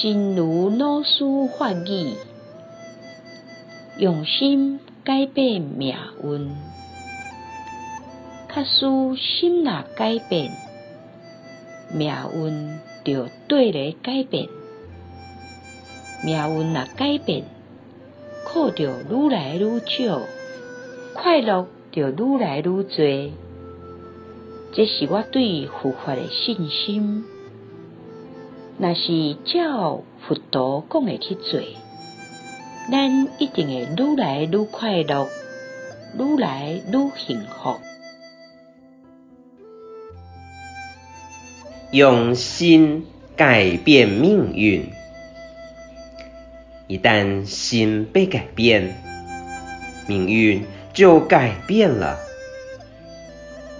真如老师法语，用心改变命运。假使心若改变，命运就跟着改变。命运若改变，苦就愈来愈少，快乐就愈来愈多。这是我对佛法的信心。若是照佛陀讲的去做，咱一定会愈来愈快乐，愈来愈幸福。用心改变命运，一旦心被改变，命运就改变了。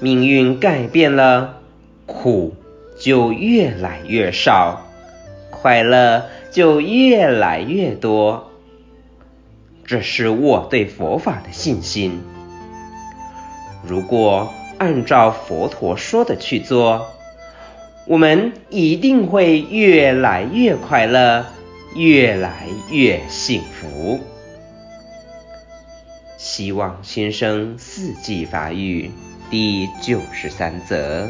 命运改变了，苦就越来越少。快乐就越来越多，这是我对佛法的信心。如果按照佛陀说的去做，我们一定会越来越快乐，越来越幸福。希望新生四季法语第九十三则。